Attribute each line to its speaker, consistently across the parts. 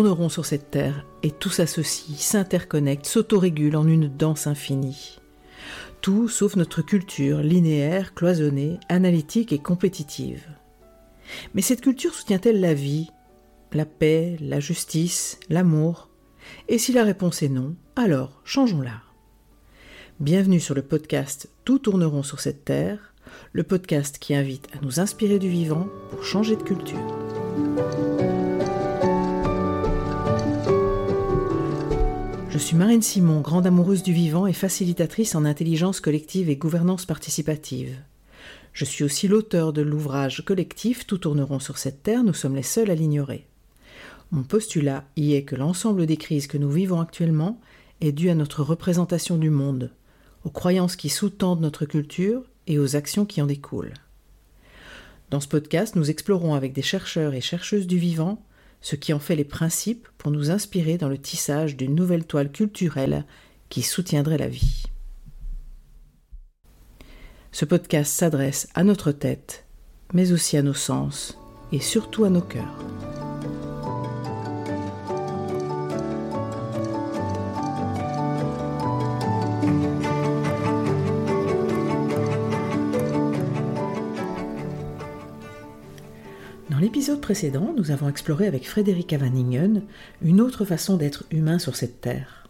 Speaker 1: Tout tourne rond sur cette terre et tout s'associe, s'interconnecte, s'autorégule en une danse infinie. Tout sauf notre culture linéaire, cloisonnée, analytique et compétitive. Mais cette culture soutient-elle la vie, la paix, la justice, l'amour? Et si la réponse est non, alors changeons-la. Bienvenue sur le podcast Tout tourneront sur cette terre, le podcast qui invite à nous inspirer du vivant pour changer de culture. Suis Marine Simon, grande amoureuse du vivant et facilitatrice en intelligence collective et gouvernance participative. Je suis aussi l'auteur de l'ouvrage collectif Tout tourneront sur cette terre, nous sommes les seuls à l'ignorer. Mon postulat y est que l'ensemble des crises que nous vivons actuellement est dû à notre représentation du monde, aux croyances qui sous-tendent notre culture et aux actions qui en découlent. Dans ce podcast, nous explorons avec des chercheurs et chercheuses du vivant ce qui en fait les principes pour nous inspirer dans le tissage d'une nouvelle toile culturelle qui soutiendrait la vie. Ce podcast s'adresse à notre tête, mais aussi à nos sens et surtout à nos cœurs. L'épisode précédent, nous avons exploré avec Frédéric Avaningen une autre façon d'être humain sur cette terre,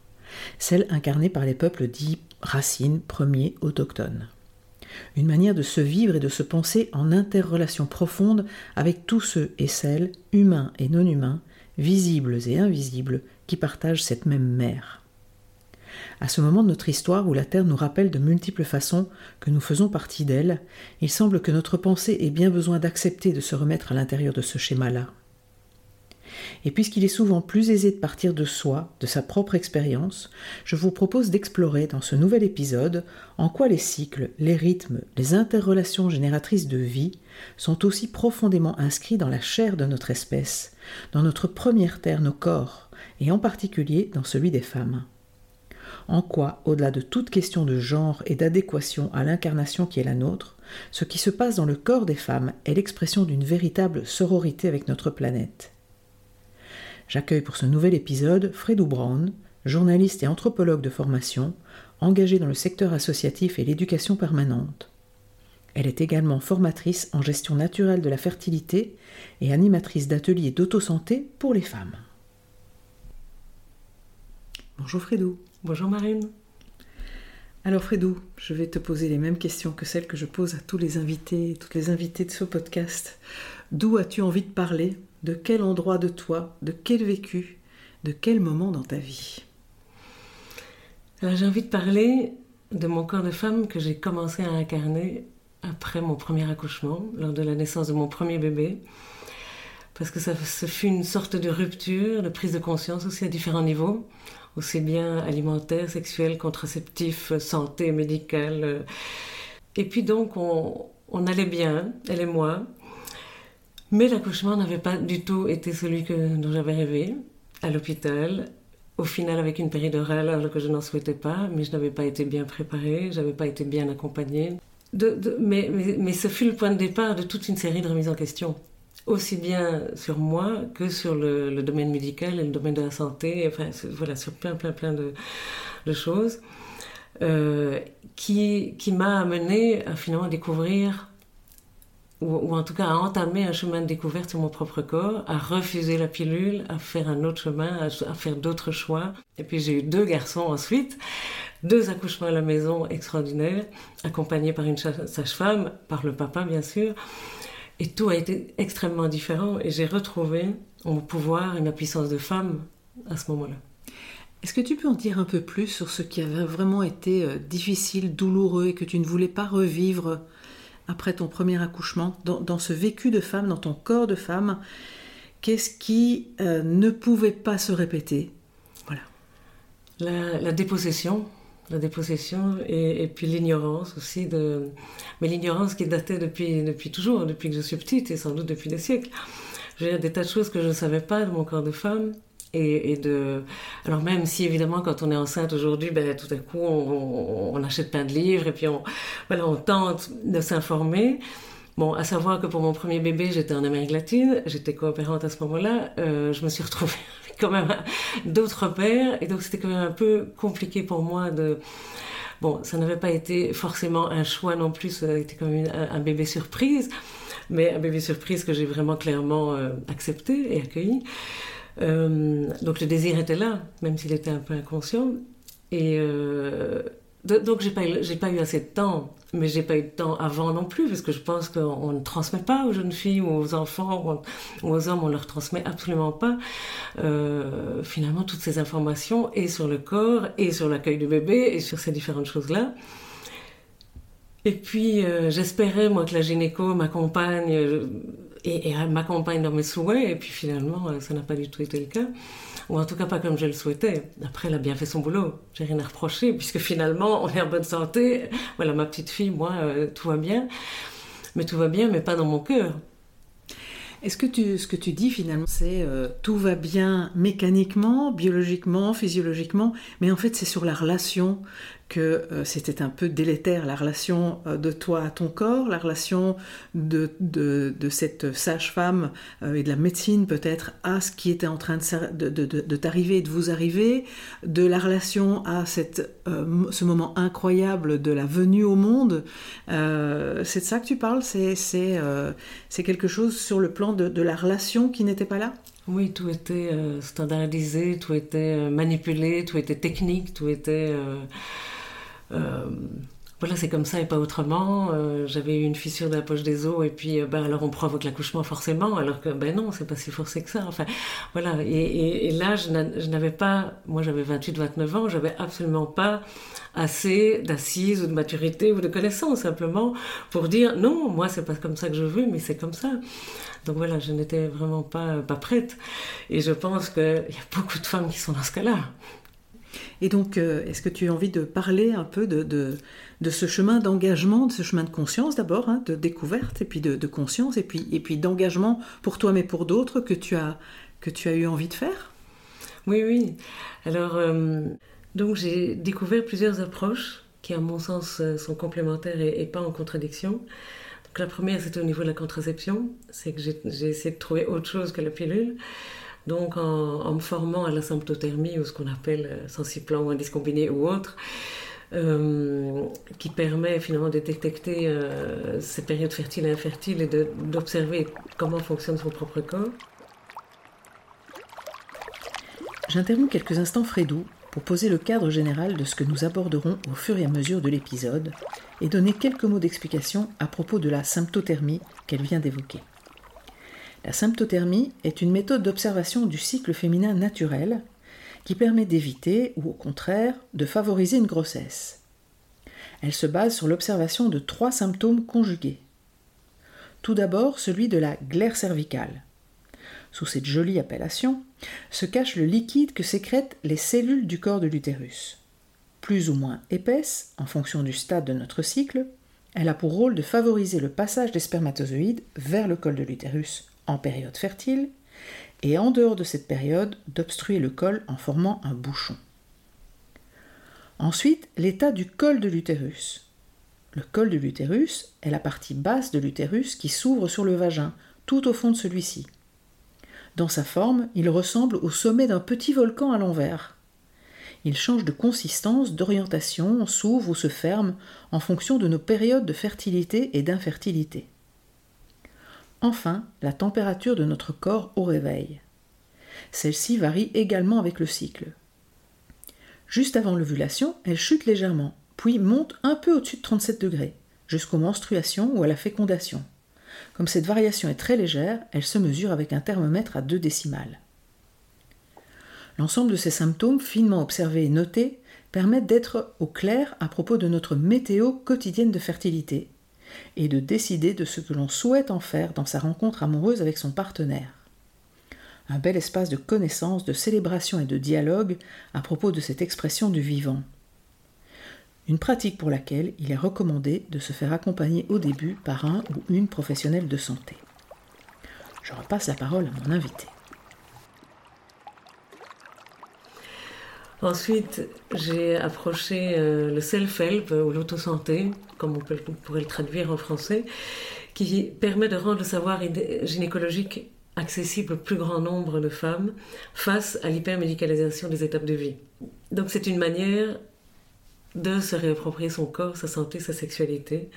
Speaker 1: celle incarnée par les peuples dits racines, premiers, autochtones. Une manière de se vivre et de se penser en interrelation profonde avec tous ceux et celles, humains et non humains, visibles et invisibles, qui partagent cette même mer. À ce moment de notre histoire où la Terre nous rappelle de multiples façons que nous faisons partie d'elle, il semble que notre pensée ait bien besoin d'accepter de se remettre à l'intérieur de ce schéma-là. Et puisqu'il est souvent plus aisé de partir de soi, de sa propre expérience, je vous propose d'explorer dans ce nouvel épisode en quoi les cycles, les rythmes, les interrelations génératrices de vie sont aussi profondément inscrits dans la chair de notre espèce, dans notre première terre, nos corps, et en particulier dans celui des femmes en quoi, au-delà de toute question de genre et d'adéquation à l'incarnation qui est la nôtre, ce qui se passe dans le corps des femmes est l'expression d'une véritable sororité avec notre planète. J'accueille pour ce nouvel épisode Fredou Brown, journaliste et anthropologue de formation, engagée dans le secteur associatif et l'éducation permanente. Elle est également formatrice en gestion naturelle de la fertilité et animatrice d'ateliers d'autosanté pour les femmes. Bonjour Fredou.
Speaker 2: Bonjour Marine.
Speaker 1: Alors Fredou, je vais te poser les mêmes questions que celles que je pose à tous les invités, toutes les invitées de ce podcast. D'où as-tu envie de parler? De quel endroit de toi? De quel vécu? De quel moment dans ta vie?
Speaker 2: Alors j'ai envie de parler de mon corps de femme que j'ai commencé à incarner après mon premier accouchement, lors de la naissance de mon premier bébé. Parce que ça, ce fut une sorte de rupture, de prise de conscience aussi à différents niveaux aussi bien alimentaire, sexuel, contraceptif, santé, médicale. Et puis donc on, on allait bien, elle et moi. Mais l'accouchement n'avait pas du tout été celui que, dont j'avais rêvé à l'hôpital. Au final, avec une péridurale alors que je n'en souhaitais pas, mais je n'avais pas été bien préparée, je n'avais pas été bien accompagnée. Mais, mais, ce fut le point de départ de toute une série de remises en question aussi bien sur moi que sur le, domaine médical et le domaine de la santé, enfin voilà, sur plein plein plein de, choses, euh, qui, qui m'a amené à finalement découvrir, ou, en tout cas à entamer un chemin de découverte sur mon propre corps, à refuser la pilule, à faire un autre chemin, à, à faire d'autres choix. Et puis j'ai eu deux garçons ensuite, deux accouchements à la maison extraordinaires, accompagnés par une sage-femme, par le papa bien sûr. Et tout a été extrêmement différent et j'ai retrouvé mon pouvoir et ma puissance de femme à ce moment-là.
Speaker 1: Est-ce que tu peux en dire un peu plus sur ce qui avait vraiment été euh, difficile, douloureux et que tu ne voulais pas revivre après ton premier accouchement, dans, ce vécu de femme, dans ton corps de femme? Qu'est-ce qui euh, ne pouvait pas se répéter? Voilà.
Speaker 2: la dépossession, la dépossession et, puis l'ignorance aussi de mais l'ignorance qui datait depuis depuis toujours depuis que je suis petite et sans doute depuis des siècles j'ai des tas de choses que je ne savais pas de mon corps de femme et, de alors même si évidemment quand on est enceinte aujourd'hui ben tout à coup on, achète plein de livres et puis on voilà on tente de s'informer Bon, à savoir que pour mon premier bébé, j'étais en Amérique latine, j'étais coopérante à ce moment-là. Euh, je me suis retrouvée quand même d'autres pères, et donc c'était quand même un peu compliqué pour moi de. Bon, ça n'avait pas été forcément un choix non plus, ça a été comme un, bébé surprise, mais un bébé surprise que j'ai vraiment clairement euh, accepté et accueilli. Euh, donc le désir était là, même s'il était un peu inconscient. Et euh, donc j'ai pas, pas eu assez de temps, mais j'ai pas eu de temps avant non plus, parce que je pense qu'on ne transmet pas aux jeunes filles ou aux enfants ou aux hommes, on leur transmet absolument pas euh, finalement toutes ces informations et sur le corps et sur l'accueil du bébé et sur ces différentes choses-là. Et puis j'espérais moi que la gynéco m'accompagne et, et m'accompagne dans mes souhaits, et puis finalement ça n'a pas du tout été le cas ou en tout cas pas comme je le souhaitais. Après, elle a bien fait son boulot, j'ai rien à reprocher, puisque finalement, on est en bonne santé. Voilà, ma petite fille, moi, euh, tout va bien. Mais tout va bien, mais pas dans mon cœur.
Speaker 1: Est-ce que tu, ce que tu dis finalement, c'est euh, tout va bien mécaniquement, biologiquement, physiologiquement, mais en fait c'est sur la relation que euh, c'était un peu délétère, la relation euh, de toi à ton corps, la relation de, de, de cette sage-femme et de la médecine peut-être à ce qui était en train de, de t'arriver et de vous arriver, de la relation à cette, ce moment incroyable de la venue au monde. c'est de ça que tu parles? C'est c'est quelque chose sur le plan de, la relation qui n'était pas là?
Speaker 2: Oui, tout était euh, standardisé, tout était euh, manipulé, tout était technique, tout était... Euh, voilà, c'est comme ça et pas autrement. J'avais eu une fissure de la poche des os et puis ben, alors on provoque l'accouchement forcément, alors que ben non, c'est pas si forcé que ça. Enfin, voilà. Et, là, je n'avais pas, moi j'avais 28-29 ans, j'avais absolument pas assez d'assises ou de maturité ou de connaissances simplement pour dire non, moi c'est pas comme ça que je veux, mais c'est comme ça. Donc voilà, je n'étais vraiment pas, pas prête. Et je pense qu'il y a beaucoup de femmes qui sont dans ce cas-là.
Speaker 1: Et donc, euh, est-ce que tu as envie de parler un peu de, de, ce chemin d'engagement, de ce chemin de conscience d'abord, hein, de découverte, et puis de, conscience, et puis, et puis d'engagement pour toi mais pour d'autres que tu as, que tu as eu envie de faire?
Speaker 2: Oui, oui. Alors, euh, donc j'ai découvert plusieurs approches qui, à mon sens, euh, sont complémentaires et pas en contradiction la première, c'était au niveau de la contraception, c'est que j'ai essayé de trouver autre chose que la pilule. Donc en, me formant à la symptothermie ou ce qu'on appelle euh, sensiplan ou indice combiné ou autre, euh, qui permet finalement de détecter euh, ces périodes fertiles et infertiles et d'observer comment fonctionne son propre corps.
Speaker 1: J'interromps quelques instants Frédou pour poser le cadre général de ce que nous aborderons au fur et à mesure de l'épisode et donner quelques mots d'explication à propos de la symptothermie qu'elle vient d'évoquer. La symptothermie est une méthode d'observation du cycle féminin naturel qui permet d'éviter ou au contraire de favoriser une grossesse. Elle se base sur l'observation de trois symptômes conjugués. Tout d'abord celui de la glaire cervicale, sous cette jolie appellation, se cache le liquide que sécrètent les cellules du corps de l'utérus. Plus ou moins épaisse, en fonction du stade de notre cycle, elle a pour rôle de favoriser le passage des spermatozoïdes vers le col de l'utérus en période fertile, et en dehors de cette période, d'obstruer le col en formant un bouchon. Ensuite, l'état du col de l'utérus. Le col de l'utérus est la partie basse de l'utérus qui s'ouvre sur le vagin, tout au fond de celui-ci. Dans sa forme, il ressemble au sommet d'un petit volcan à l'envers. Il change de consistance, d'orientation, s'ouvre ou se ferme en fonction de nos périodes de fertilité et d'infertilité. Enfin, la température de notre corps au réveil. Celle-ci varie également avec le cycle. Juste avant l'ovulation, elle chute légèrement, puis monte un peu au-dessus de 37 degrés, jusqu'aux menstruations ou à la fécondation. Comme cette variation est très légère, elle se mesure avec un thermomètre à deux décimales. L'ensemble de ces symptômes finement observés et notés permettent d'être au clair à propos de notre météo quotidienne de fertilité et de décider de ce que l'on souhaite en faire dans sa rencontre amoureuse avec son partenaire. Un bel espace de connaissance, de célébration et de dialogue à propos de cette expression du vivant une pratique pour laquelle il est recommandé de se faire accompagner au début par un ou une professionnelle de santé. Je repasse la parole à mon invité.
Speaker 2: Ensuite, j'ai approché euh, le self-help ou l'autosanté, comme on, pourrait le traduire en français, qui permet de rendre le savoir gynécologique accessible au plus grand nombre de femmes face à l'hypermédicalisation des étapes de vie. Donc c'est une manière de se réapproprier son corps, sa santé, sa sexualité,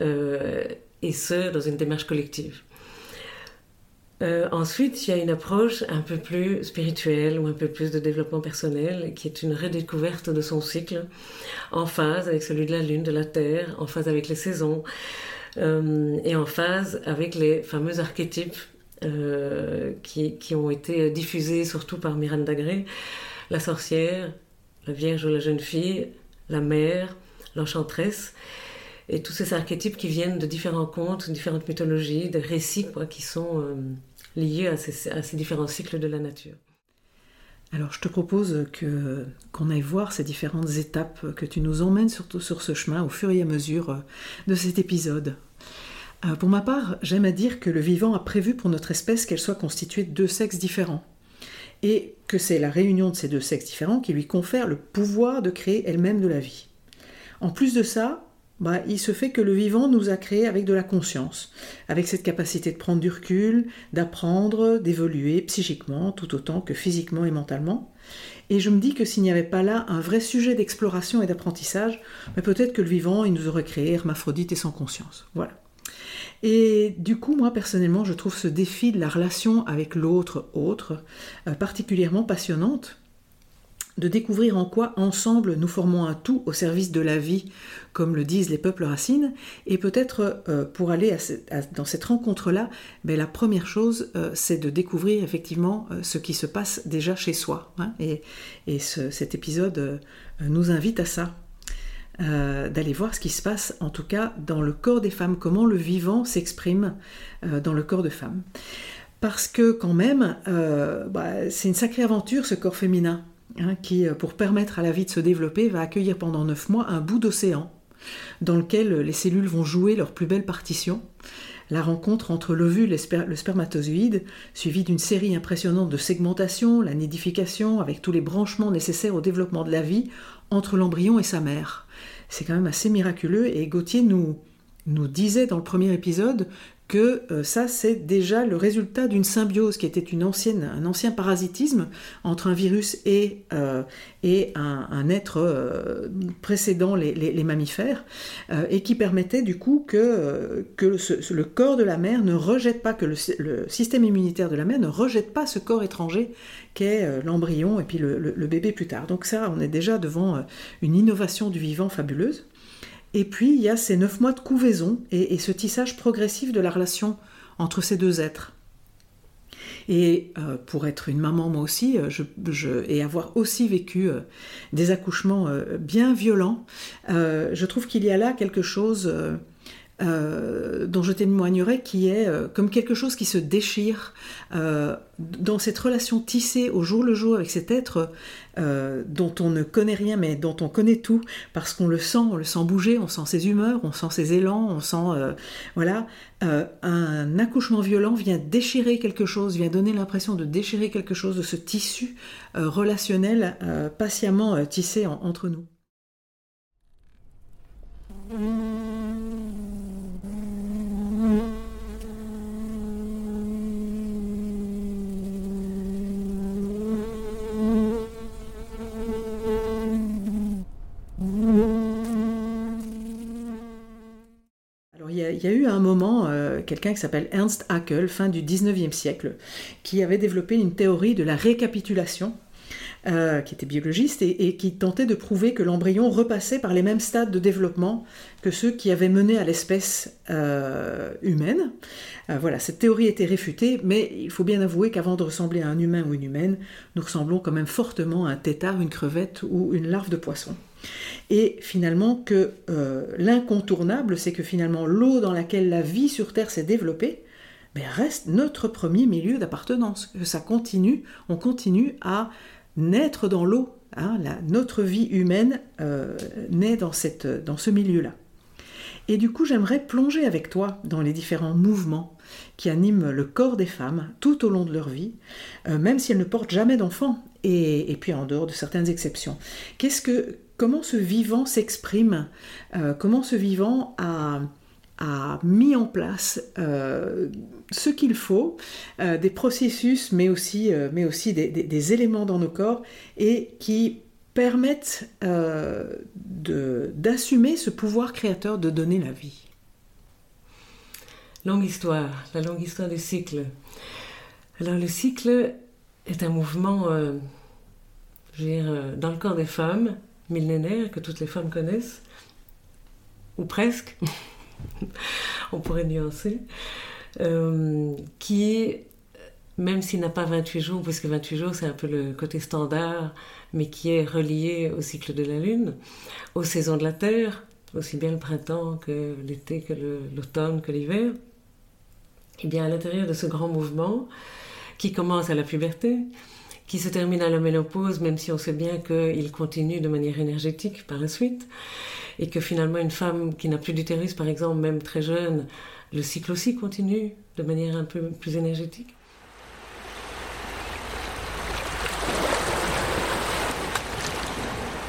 Speaker 2: euh, et ce, dans une démarche collective. Euh, ensuite, il y a une approche un peu plus spirituelle ou un peu plus de développement personnel, qui est une redécouverte de son cycle, en phase avec celui de la Lune, de la Terre, en phase avec les saisons, euh, et en phase avec les fameux archétypes euh, qui, qui, ont été diffusés surtout par Miranda Gray, la sorcière, la vierge ou la jeune fille, la mère, l'enchanteresse, et tous ces archétypes qui viennent de différents contes, différentes mythologies, des récits qui sont liés à ces, différents cycles de la nature.
Speaker 1: Alors je te propose que qu'on aille voir ces différentes étapes, que tu nous emmènes surtout sur ce chemin au fur et à mesure de cet épisode. Euh, pour ma part, j'aime à dire que le vivant a prévu pour notre espèce qu'elle soit constituée de deux sexes différents, et que c'est la réunion de ces deux sexes différents qui lui confère le pouvoir de créer elle-même de la vie. En plus de ça, bah, il se fait que le vivant nous a créés avec de la conscience, avec cette capacité de prendre du recul, d'apprendre, d'évoluer psychiquement tout autant que physiquement et mentalement. Et je me dis que s'il n'y avait pas là un vrai sujet d'exploration et d'apprentissage, bah, peut-être que le vivant, il nous aurait créé hermaphrodite et sans conscience. Voilà. Et du coup, moi personnellement, je trouve ce défi de la relation avec l'autre autre euh, particulièrement passionnante, de découvrir en quoi ensemble nous formons un tout au service de la vie, comme le disent les peuples racines, et peut-être euh, pour aller dans cette rencontre-là, ben, la première chose, euh, c'est de découvrir effectivement ce qui se passe déjà chez soi. Hein. et, cet épisode nous invite à ça. Euh, d'aller voir ce qui se passe, en tout cas dans le corps des femmes, comment le vivant s'exprime euh, dans le corps de femmes. Parce que quand même, euh, bah, c'est une sacrée aventure ce corps féminin, hein, qui, pour permettre à la vie de se développer, va accueillir pendant neuf mois un bout d'océan, dans lequel les cellules vont jouer leur plus belle partition. La rencontre entre l'ovule et le spermatozoïde, suivie d'une série impressionnante de segmentation, la nidification, avec tous les branchements nécessaires au développement de la vie, entre l'embryon et sa mère. C'est quand même assez miraculeux et Gauthier nous disait dans le premier épisode que euh, ça c'est déjà le résultat d'une symbiose qui était une ancienne, un ancien parasitisme entre un virus et, euh, un, être euh, précédant les, mammifères et qui permettait du coup que, le corps de la mère ne rejette pas, que le, système immunitaire de la mère ne rejette pas ce corps étranger qu'est l'embryon et puis le, bébé plus tard. Donc ça, on est déjà devant une innovation du vivant fabuleuse. Et puis, il y a ces neuf mois de couvaison et, ce tissage progressif de la relation entre ces deux êtres. Et euh, pour être une maman, moi aussi, euh, je, et avoir aussi vécu euh, des accouchements bien violents, je trouve qu'il y a là quelque chose euh, dont je témoignerai qui est euh, comme quelque chose qui se déchire euh, dans cette relation tissée au jour le jour avec cet être dont on ne connaît rien mais dont on connaît tout parce qu'on le sent, on le sent bouger, on sent ses humeurs, on sent ses élans, on sent voilà un accouchement violent vient déchirer quelque chose, vient donner l'impression de déchirer quelque chose de ce tissu relationnel patiemment tissé entre nous. Il y a eu à un moment euh, quelqu'un qui s'appelle Ernst Haeckel, fin du 19e siècle, qui avait développé une théorie de la récapitulation, euh, qui était biologiste, et, qui tentait de prouver que l'embryon repassait par les mêmes stades de développement que ceux qui avaient mené à l'espèce euh, humaine. voilà, cette théorie était réfutée, mais il faut bien avouer qu'avant de ressembler à un humain ou une humaine, nous ressemblons quand même fortement à un tétard, une crevette ou une larve de poisson. Et finalement que euh, l'incontournable, c'est que finalement l'eau dans laquelle la vie sur Terre s'est développée, ben, reste notre premier milieu d'appartenance. Que ça continue, on continue à naître dans l'eau. Hein, notre vie humaine euh, naît dans, cette, dans ce milieu-là. Et du coup, j'aimerais plonger avec toi dans les différents mouvements qui animent le corps des femmes tout au long de leur vie, euh, même si elles ne portent jamais d'enfants, et, puis en dehors de certaines exceptions. Comment ce vivant s'exprime, euh, comment ce vivant a, a mis en place ce qu'il faut, des processus, mais aussi, mais aussi des, éléments dans nos corps, et qui permettent d'assumer ce pouvoir créateur de donner la vie.
Speaker 2: Longue histoire, la longue histoire du cycle. Alors le cycle est un mouvement, euh, je veux dire, euh, dans le corps des femmes, millénaire, que toutes les femmes connaissent, ou presque, on pourrait nuancer, euh, qui, même s'il n'a pas 28 jours, puisque 28 jours c'est un peu le côté standard, mais qui est relié au cycle de la Lune, aux saisons de la Terre, aussi bien le printemps que l'été, que l'automne, que l'hiver, et eh bien, à l'intérieur de ce grand mouvement, qui commence à la puberté, qui se termine à la ménopause, même si on sait bien qu'il continue de manière énergétique par la suite, et que finalement une femme qui n'a plus d'utérus, par exemple, même très jeune, le cycle aussi continue de manière un peu plus énergétique.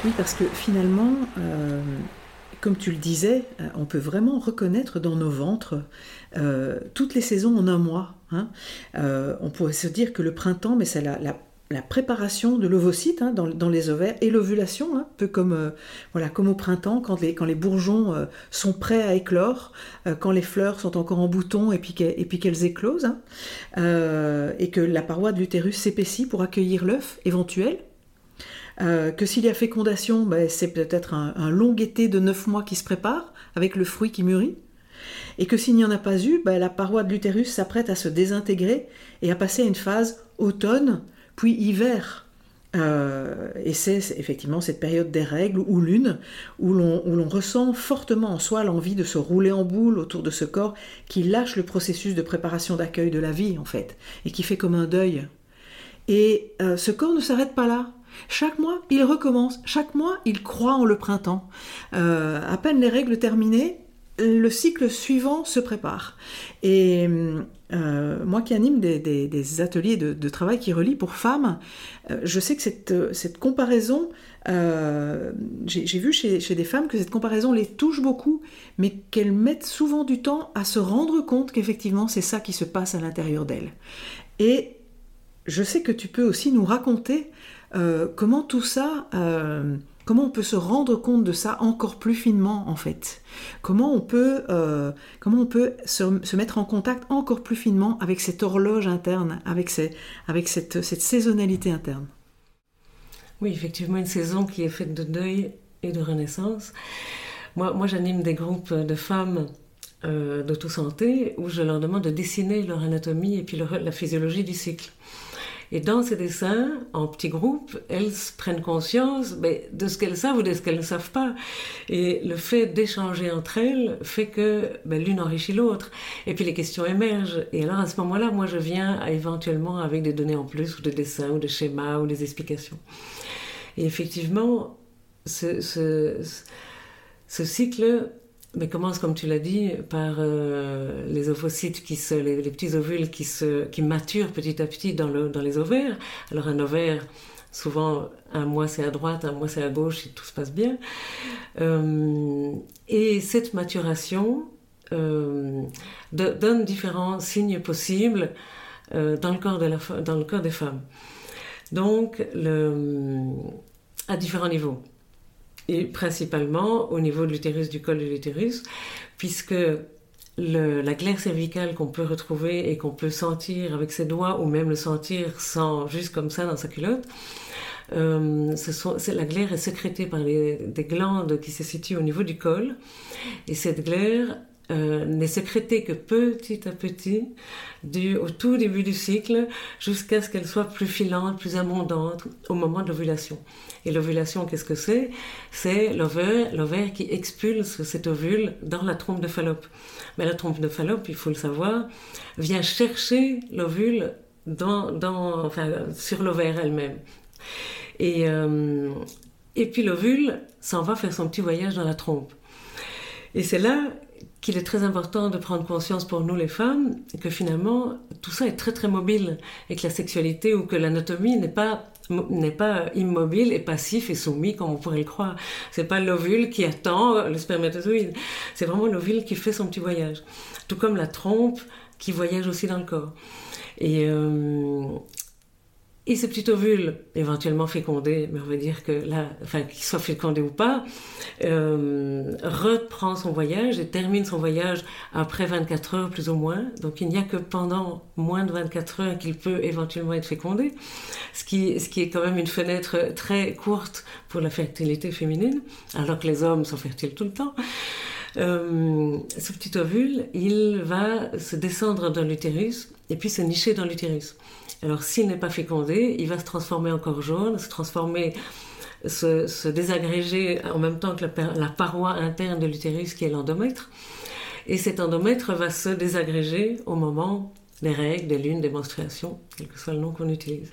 Speaker 1: Oui, parce que finalement, euh, comme tu le disais, euh, on peut vraiment reconnaître dans nos ventres euh, toutes les saisons en un mois. Hein. On pourrait se dire que le printemps, mais c'est la, préparation de l'ovocyte hein, dans, les ovaires et l'ovulation, hein, un peu comme, voilà, comme au printemps, quand les, bourgeons sont prêts à éclore, quand les fleurs sont encore en bouton et puis qu'elles éclosent, et que la paroi de l'utérus s'épaissit pour accueillir l'œuf éventuel. Euh, que s'il y a fécondation, ben, c'est peut-être un, long été de neuf mois qui se prépare, avec le fruit qui mûrit. Et que s'il n'y en a pas eu, ben, la paroi de l'utérus s'apprête à se désintégrer et à passer à une phase automne, puis hiver. Euh, et c'est effectivement cette période des règles ou lune où l'on ressent fortement en soi l'envie de se rouler en boule autour de ce corps qui lâche le processus de préparation d'accueil de la vie en fait et qui fait comme un deuil. Et euh, ce corps ne s'arrête pas là. Chaque mois, il recommence. Chaque mois, il croit en le printemps. Euh, à peine les règles terminées, le cycle suivant se prépare. Et euh, moi qui anime des, ateliers de, travail qui relient pour femmes, euh, je sais que cette, comparaison, j'ai vu chez, des femmes que cette comparaison les touche beaucoup, mais qu'elles mettent souvent du temps à se rendre compte qu'effectivement c'est ça qui se passe à l'intérieur d'elles. Et je sais que tu peux aussi nous raconter euh, comment tout ça, euh, comment on peut se rendre compte de ça encore plus finement en fait? Comment on peut, euh, se, mettre en contact encore plus finement avec cette horloge interne, avec, cette, saisonnalité interne?
Speaker 2: Oui, effectivement, une saison qui est faite de deuil et de renaissance. Moi, moi j'anime des groupes de femmes d'auto-santé où je leur demande de dessiner leur anatomie et puis la physiologie du cycle. Et dans ces dessins, en petits groupes, elles prennent conscience ben, de ce qu'elles savent ou de ce qu'elles ne savent pas. Et le fait d'échanger entre elles fait que ben, l'une enrichit l'autre. Et puis les questions émergent. Et alors à ce moment-là, moi je viens éventuellement avec des données en plus, ou des dessins, ou des schémas, ou des explications. Et effectivement, ce cycle mais commence, comme tu l'as dit, par euh, les ovocytes, les, petits ovules qui, se, qui maturent petit à petit dans, le, dans les ovaires. Alors un ovaire, souvent un mois c'est à droite, un mois c'est à gauche, et tout se passe bien. Euh, et cette maturation euh, donne différents signes possibles dans, le corps de la, dans le corps des femmes. Donc, à différents niveaux et principalement au niveau de l'utérus, du col de l'utérus, puisque la glaire cervicale qu'on peut retrouver et qu'on peut sentir avec ses doigts ou même le sentir sans juste comme ça dans sa culotte, euh, la glaire est sécrétée par des glandes qui se situent au niveau du col. Et cette glaire euh, n'est sécrétée que petit à petit du, au tout début du cycle jusqu'à ce qu'elle soit plus filante, plus abondante au moment de l'ovulation. Et l'ovulation, qu'est-ce que c'est? C'est l'ovaire qui expulse cet ovule dans la trompe de Fallope. Mais la trompe de Fallope, il faut le savoir, vient chercher l'ovule sur l'ovaire elle-même. Euh, et puis l'ovule s'en va faire son petit voyage dans la trompe. Et c'est là qu'il est très important de prendre conscience pour nous les femmes que finalement tout ça est très très mobile et que la sexualité ou que l'anatomie n'est pas n'est pas immobile et passif et soumis comme on pourrait le croire. C'est pas l'ovule qui attend le spermatozoïde. C'est vraiment l'ovule qui fait son petit voyage. Tout comme la trompe qui voyage aussi dans le corps. Euh, et ce petit ovule, éventuellement fécondé, mais on va dire que là, enfin, qu'il soit fécondé ou pas, euh, reprend son voyage et termine son voyage après 24 heures plus ou moins. Donc il n'y a que pendant moins de 24 heures qu'il peut éventuellement être fécondé, ce qui, ce qui est quand même une fenêtre très courte pour la fertilité féminine, alors que les hommes sont fertiles tout le temps. Euh, ce petit ovule, il va se descendre dans l'utérus et puis se nicher dans l'utérus. Alors s'il n'est pas fécondé, il va se transformer en corps jaune, se transformer, se, désagréger en même temps que la, paroi interne de l'utérus qui est l'endomètre. Et cet endomètre va se désagréger au moment des règles, des lunes, des menstruations, quel que soit le nom qu'on utilise.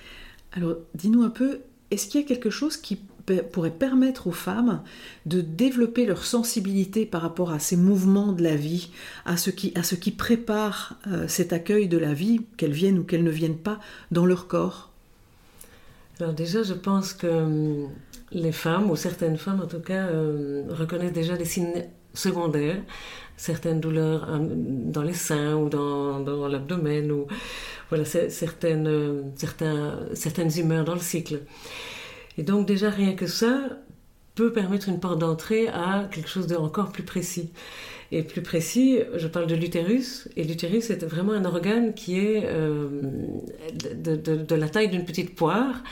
Speaker 1: Alors dis-nous un peu, est-ce qu'il y a quelque chose qui pourrait permettre aux femmes de développer leur sensibilité par rapport à ces mouvements de la vie, à ce qui, à ce qui prépare euh, cet accueil de la vie, qu'elles viennent ou qu'elles ne viennent pas, dans leur corps
Speaker 2: Alors déjà, je pense que hum, les femmes, ou certaines femmes en tout cas, hum, reconnaissent déjà des signes secondaires, certaines douleurs hum, dans les seins ou dans, dans l'abdomen, ou voilà, certaines, certains, certaines humeurs dans le cycle. Et donc déjà rien que ça peut permettre une porte d'entrée à quelque chose d'encore plus précis. Et plus précis, je parle de l'utérus, et l'utérus est vraiment un organe qui est euh, de, la taille d'une petite poire,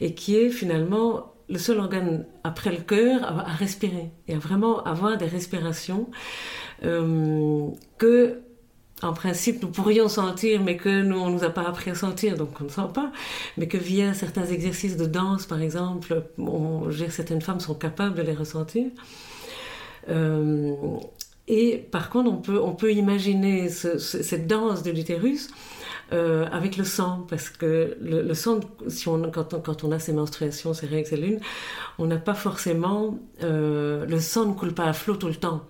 Speaker 2: et qui est finalement le seul organe après le cœur à, respirer, et à vraiment avoir des respirations euh, que en principe, nous pourrions sentir, mais que nous, on nous a pas appris à sentir, donc on ne sent pas, mais que via certains exercices de danse, par exemple, certaines femmes sont capables de les ressentir. Euh, et par contre, on peut, on peut imaginer cette danse de l'utérus euh, avec le sang, parce que le, sang, quand, on, quand, on, a ces menstruations, ces règles, ces lunes, on n'a pas forcément, euh, le sang ne coule pas à flot tout le temps.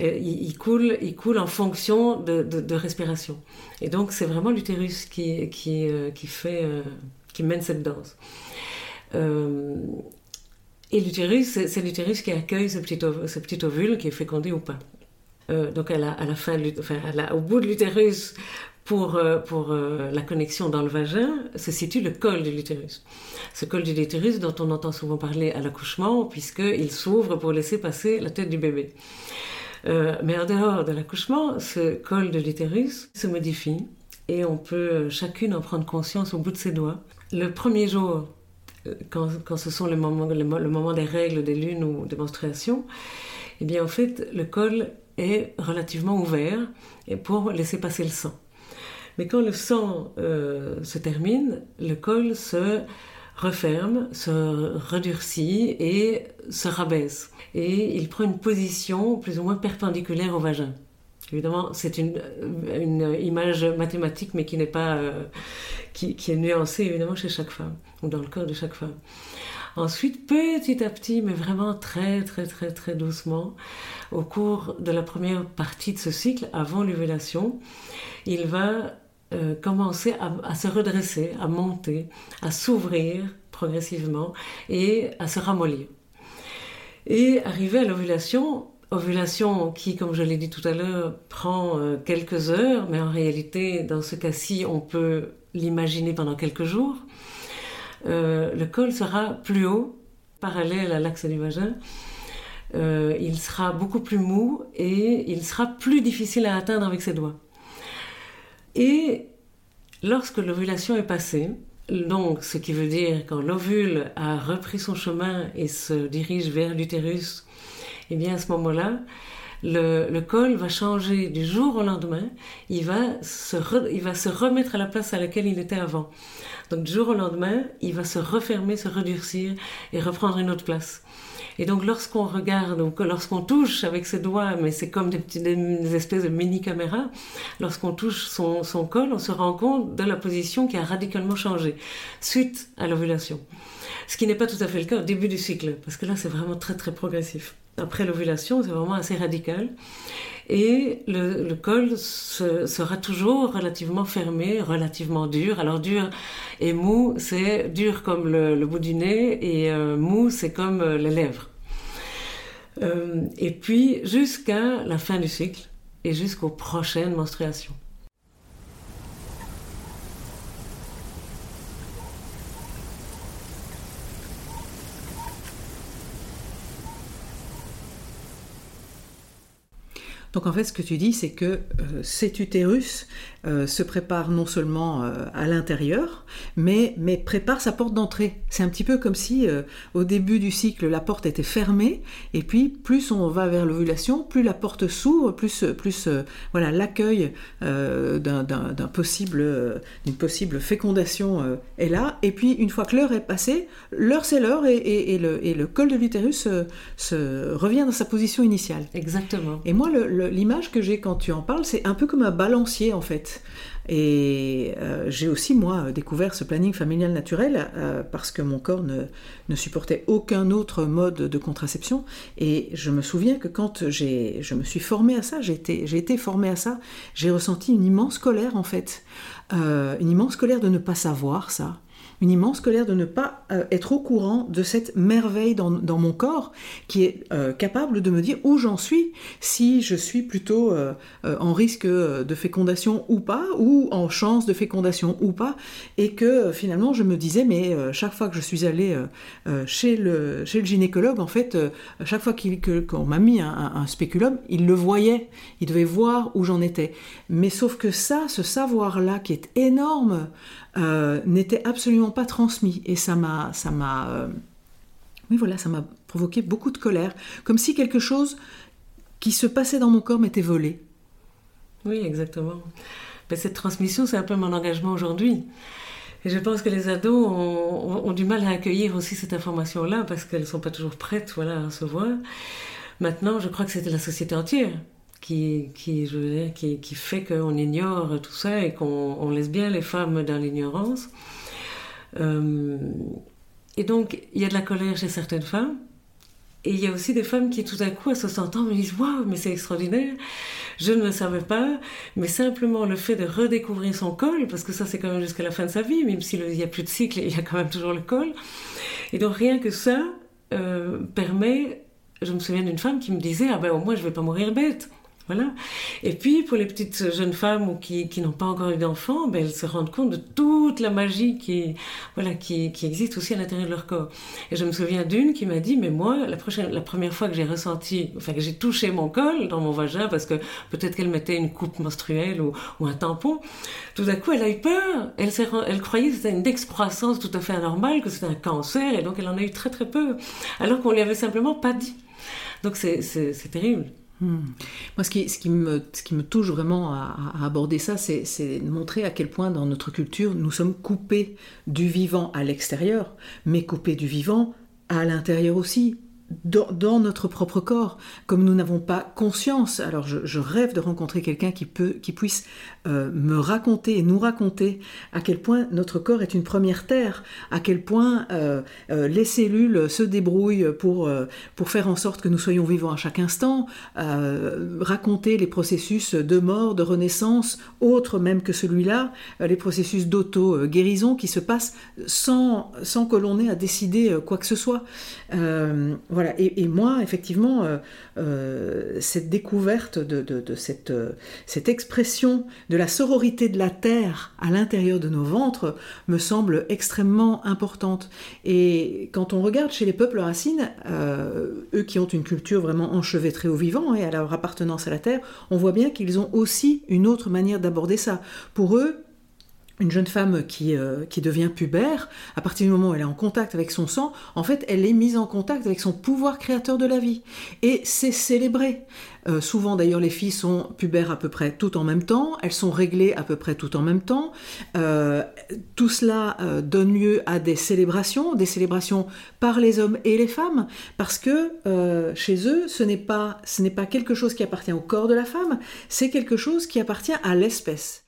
Speaker 2: il, coule, il coule en fonction de, de, respiration. Et donc c'est vraiment l'utérus qui, qui, euh, qui, fait, qui mène cette danse. et l'utérus, c'est l'utérus qui accueille ce petit, ce petit ovule qui est fécondé ou pas. Donc à la, fin, au bout de l'utérus, pour, euh, pour euh, la connexion dans le vagin se situe le col de l'utérus. Ce col de l'utérus dont on entend souvent parler à l'accouchement, puisqu'il s'ouvre pour laisser passer la tête du bébé. Euh, mais en dehors de l'accouchement, ce col de l'utérus se modifie et on peut chacune en prendre conscience au bout de ses doigts. Le premier jour, quand, quand ce sont les moments, le, moment des règles, des lunes ou des menstruations, eh bien en fait, le col est relativement ouvert et pour laisser passer le sang. Mais quand le sang euh, se termine, le col se referme, se redurcit et se rabaisse. Et il prend une position plus ou moins perpendiculaire au vagin. Évidemment, c'est une, image mathématique, mais qui n'est pas, euh, qui, est nuancée évidemment chez chaque femme ou dans le corps de chaque femme. Ensuite, petit à petit, mais vraiment très très très très doucement, au cours de la première partie de ce cycle, avant l'ovulation, il va euh, commencer à, se redresser, à monter, à s'ouvrir progressivement et à se ramollir. Et arriver à l'ovulation, ovulation qui, comme je l'ai dit tout à l'heure, prend euh, quelques heures, mais en réalité, dans ce cas-ci, on peut l'imaginer pendant quelques jours. Euh, le col sera plus haut, parallèle à l'axe du vagin. il sera beaucoup plus mou et il sera plus difficile à atteindre avec ses doigts. Et lorsque l'ovulation est passée, donc ce qui veut dire quand l'ovule a repris son chemin et se dirige vers l'utérus, et eh bien à ce moment-là, le, col va changer du jour au lendemain, il va se remettre à la place à laquelle il était avant. Donc du jour au lendemain, il va se refermer, se redurcir et reprendre une autre place. Et donc lorsqu'on regarde ou lorsqu'on touche avec ses doigts, mais c'est comme des, espèces de mini-caméras, lorsqu'on touche son col, on se rend compte de la position qui a radicalement changé suite à l'ovulation. Ce qui n'est pas tout à fait le cas au début du cycle, parce que là c'est vraiment très très progressif. Après l'ovulation, c'est vraiment assez radical. Et le, col sera toujours relativement fermé, relativement dur. Alors dur et mou, c'est dur comme le, bout du nez et euh, mou, c'est comme euh, les lèvres. Euh, et puis jusqu'à la fin du cycle et jusqu'aux prochaines menstruations.
Speaker 1: Donc en fait, ce que tu dis, c'est que euh, cet utérus euh, se prépare non seulement euh, à l'intérieur, mais, mais prépare sa porte d'entrée. C'est un petit peu comme si au début du cycle, la porte était fermée, et puis plus on va vers l'ovulation, plus la porte s'ouvre, plus, plus voilà l'accueil d'un possible, d'une possible fécondation est là. Et puis une fois que l'heure est passée, l'heure c'est l'heure, et, et, le, et, le, col de l'utérus se, revient dans sa position initiale.
Speaker 2: Exactement.
Speaker 1: Et moi, le, l'image que j'ai quand tu en parles, c'est un peu comme un balancier en fait. Et euh, j'ai aussi, moi, découvert ce planning familial naturel euh, parce que mon corps ne, ne, supportait aucun autre mode de contraception. Et je me souviens que quand je me suis formée à ça, j'ai été, été formée à ça, j'ai ressenti une immense colère en fait. Euh, une immense colère de ne pas savoir ça immense colère de ne pas euh, être au courant de cette merveille dans, mon corps qui est euh, capable de me dire où j'en suis, si je suis plutôt euh, en risque de fécondation ou pas, ou en chance de fécondation ou pas, et que finalement je me disais, mais chaque fois que je suis allée chez, le, gynécologue, en fait, chaque fois qu'on m'a mis un, un spéculum, il le voyait, il devait voir où j'en étais. Mais sauf que ça, ce savoir-là qui est énorme, euh, n'était absolument pas transmis. Et ça m'a, ça m'a, euh, oui voilà, ça m'a provoqué beaucoup de colère, comme si quelque chose qui se passait dans mon corps m'était volé.
Speaker 2: Oui, exactement. Mais cette transmission, c'est un peu mon engagement aujourd'hui. Et je pense que les ados ont, du mal à accueillir aussi cette information-là parce qu'elles ne sont pas toujours prêtes voilà, à recevoir. Maintenant, je crois que c'était la société entière qui, je veux dire, qui fait qu'on ignore tout ça et qu'on laisse bien les femmes dans l'ignorance. Euh, et donc, il y a de la colère chez certaines femmes. Et il y a aussi des femmes qui, tout à coup, à 60 ans, me disent Waouh, mais c'est extraordinaire, je ne le savais pas. Mais simplement le fait de redécouvrir son col, parce que ça, c'est quand même jusqu'à la fin de sa vie, même s'il n'y a plus de cycle, il y a quand même toujours le col. Et donc, rien que ça euh, permet. Je me souviens d'une femme qui me disait Ah ben, au moins, je ne vais pas mourir bête. Et puis, pour les petites jeunes femmes qui, qui n'ont pas encore eu d'enfants, ben, elles se rendent compte de toute la magie qui, existe aussi à l'intérieur de leur corps. Et je me souviens d'une qui m'a dit, mais moi, la, première fois que j'ai ressenti, enfin, que j'ai touché mon col dans mon vagin, parce que peut-être qu'elle mettait une coupe menstruelle ou, un tampon, tout à coup, elle a eu peur. Elle, croyait que c'était une excroissance tout à fait anormale, que c'était un cancer, et donc elle en a eu très très peur. Alors qu'on lui avait simplement pas dit. Donc c'est terrible.
Speaker 1: Hmm. Moi, ce qui, me touche vraiment à, à aborder ça, c'est de montrer à quel point dans notre culture, nous sommes coupés du vivant à l'extérieur, mais coupés du vivant à l'intérieur aussi dans, notre propre corps, comme nous n'avons pas conscience. Alors je, rêve de rencontrer quelqu'un qui qui puisse euh, me raconter et nous raconter à quel point notre corps est une première terre, à quel point euh, euh, les cellules se débrouillent pour, pour faire en sorte que nous soyons vivants à chaque instant, raconter les processus de mort, de renaissance, autres même que celui-là, les processus d'auto-guérison qui se passent sans, sans que l'on ait à décider quoi que ce soit. Voilà, et, moi, effectivement, euh, euh, cette découverte de, cette, euh, cette, expression de la sororité de la terre à l'intérieur de nos ventres me semble extrêmement importante. Et quand on regarde chez les peuples racines, eux qui ont une culture vraiment enchevêtrée au vivant et à leur appartenance à la terre, on voit bien qu'ils ont aussi une autre manière d'aborder ça. Pour eux, une jeune femme qui, euh, qui devient pubère, à partir du moment où elle est en contact avec son sang, en fait, elle est mise en contact avec son pouvoir créateur de la vie. Et c'est célébré. Euh, souvent, d'ailleurs, les filles sont pubères à peu près tout en même temps, elles sont réglées à peu près tout en même temps. Euh, tout cela donne lieu à des célébrations, des célébrations par les hommes et les femmes, parce que chez eux, ce n'est pas quelque chose qui appartient au corps de la femme, c'est quelque chose qui appartient à l'espèce.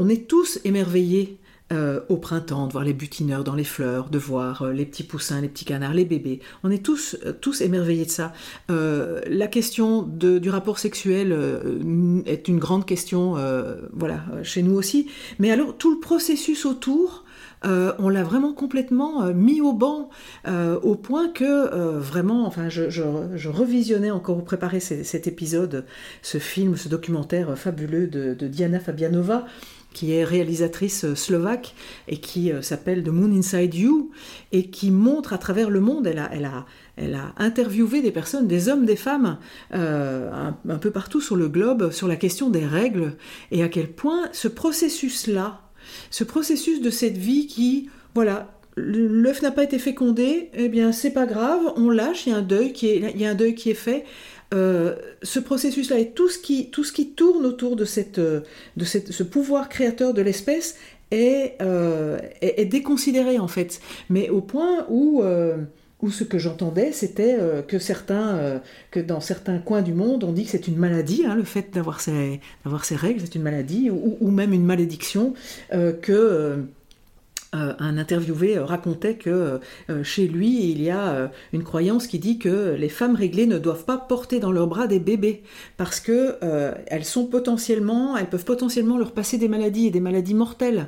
Speaker 1: on, est tous émerveillés euh, au printemps, de voir les butineurs dans les fleurs, de voir euh, les petits poussins, les petits canards, les bébés. On est tous, euh, tous émerveillés de ça. la question du rapport sexuel est une grande question, voilà, chez nous aussi. Mais alors, tout le processus autour, on l'a vraiment complètement mis au banc, au point que vraiment, enfin, je, revisionnais encore pour préparer cet épisode, ce film, ce documentaire fabuleux de Diana Fabianova qui est réalisatrice euh, slovaque et qui euh, s'appelle The Moon Inside You et qui montre à travers le monde, elle a, interviewé des personnes, des hommes, des femmes, euh, un, peu partout sur le globe, sur la question des règles et à quel point ce processus-là, ce processus de cette vie qui, voilà, l'œuf n'a pas été fécondé, eh bien c'est pas grave, on lâche, il y a un deuil qui est fait. Euh, ce processus-là et tout ce, qui, tout ce qui tourne autour de, cette, euh, de cette, ce pouvoir créateur de l'espèce est, euh, est, déconsidéré en fait. Mais au point où, où ce que j'entendais, c'était que certains, que dans certains coins du monde, on dit que c'est une maladie, hein, le fait d'avoir ces, ces règles, c'est une maladie, ou, ou, même une malédiction, que euh, un interviewé euh, racontait que euh, chez lui, il y a une croyance qui dit que les femmes réglées ne doivent pas porter dans leurs bras des bébés parce que elles sont potentiellement, elles peuvent potentiellement leur passer des maladies et des maladies mortelles.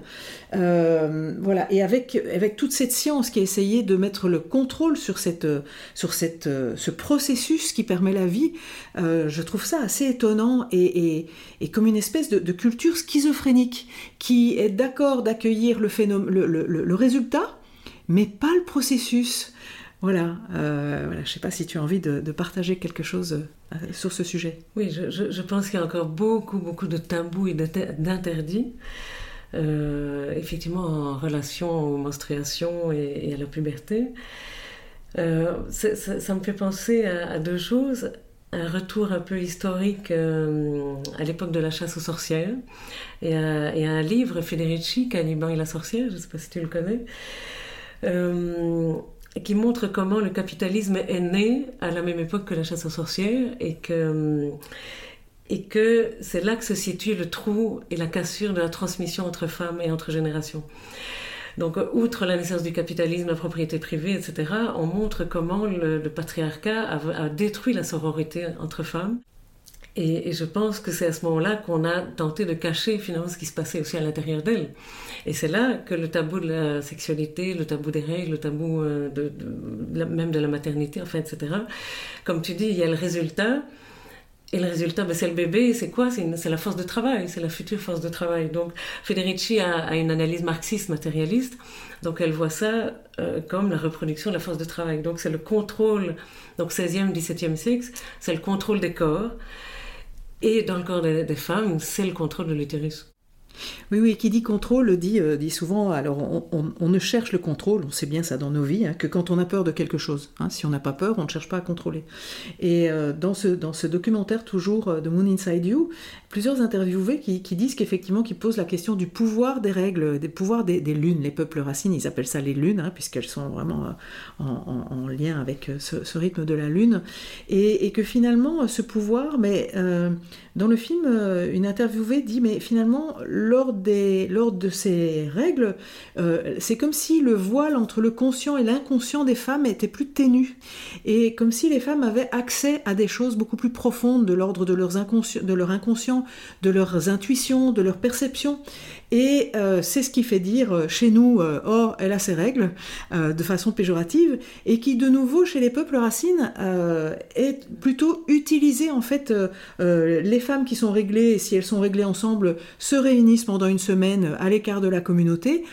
Speaker 1: voilà. Et avec avec toute cette science qui a essayé de mettre le contrôle sur cette sur cette ce processus qui permet la vie, je trouve ça assez étonnant et, et, comme une espèce de, culture schizophrénique qui est d'accord d'accueillir le phénomène résultat, mais pas le processus. Voilà, euh, je ne sais pas si tu as envie de, partager quelque chose euh, sur ce sujet.
Speaker 2: Oui, je, pense qu'il y a encore beaucoup, beaucoup de tabous et d'interdits, euh, effectivement en relation aux menstruations et, à la puberté. ça, me fait penser à deux choses un retour un peu historique euh, à l'époque de la chasse aux sorcières et, un livre, Federici, Caliban et la sorcière, je ne sais pas si tu le connais, euh, qui montre comment le capitalisme est né à la même époque que la chasse aux sorcières et que, et que c'est là que se situe le trou et la cassure de la transmission entre femmes et entre générations. Donc, outre la naissance du capitalisme, la propriété privée, etc., on montre comment le, patriarcat a, détruit la sororité entre femmes. Et, je pense que c'est à ce moment-là qu'on a tenté de cacher finalement ce qui se passait aussi à l'intérieur d'elle. Et c'est là que le tabou de la sexualité, le tabou des règles, le tabou euh, même de la maternité, enfin, etc. Comme tu dis, il y a le résultat, et le résultat, ben, c'est le bébé, c'est quoi? C'est la force de travail, c'est la future force de travail. Donc Federici a, une analyse marxiste matérialiste, donc elle voit ça euh, comme la reproduction de la force de travail. Donc c'est le contrôle, donc 16e, 17e siècle, c'est le contrôle des corps. Et dans le corps des, des femmes, c'est le contrôle de l'utérus.
Speaker 1: Oui, oui, qui dit contrôle dit, euh, dit souvent, alors on, ne cherche le contrôle, on sait bien ça dans nos vies, hein, que quand on a peur de quelque chose. Hein. si on n'a pas peur, on ne cherche pas à contrôler. Et euh, dans, ce, dans ce documentaire toujours euh, de Moon Inside You, plusieurs interviewés qui, disent qu'effectivement, qui posent la question du pouvoir des règles, des pouvoirs des, lunes. Les peuples racines, ils appellent ça les lunes, hein, puisqu'elles sont vraiment en, lien avec ce, rythme de la lune. Et, que finalement, ce pouvoir, mais dans le film, une interviewée dit, mais finalement, lors, de ces règles, euh, c'est comme si le voile entre le conscient et l'inconscient des femmes était plus ténu. Et comme si les femmes avaient accès à des choses beaucoup plus profondes de l'ordre de, de leur inconscient, de leurs intuitions, de leurs perceptions. Et euh, c'est ce qui fait dire euh, chez nous, oh, elle a ses règles, de façon péjorative, et qui de nouveau chez les peuples racines est plutôt utilisé en fait. les femmes qui sont réglées, si elles sont réglées ensemble, se réunissent pendant une semaine à l'écart de la communauté,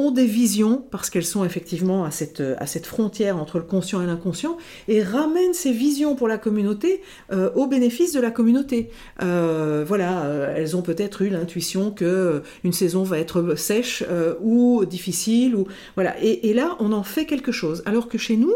Speaker 1: ont des visions, parce qu'elles sont effectivement à cette, frontière entre le conscient et l'inconscient, et ramènent ces visions pour la communauté euh, au bénéfice de la communauté. Euh, voilà, euh, elles ont peut-être eu l'intuition que une saison va être sèche ou difficile, ou voilà. Et là, on en fait quelque chose. Alors que chez nous,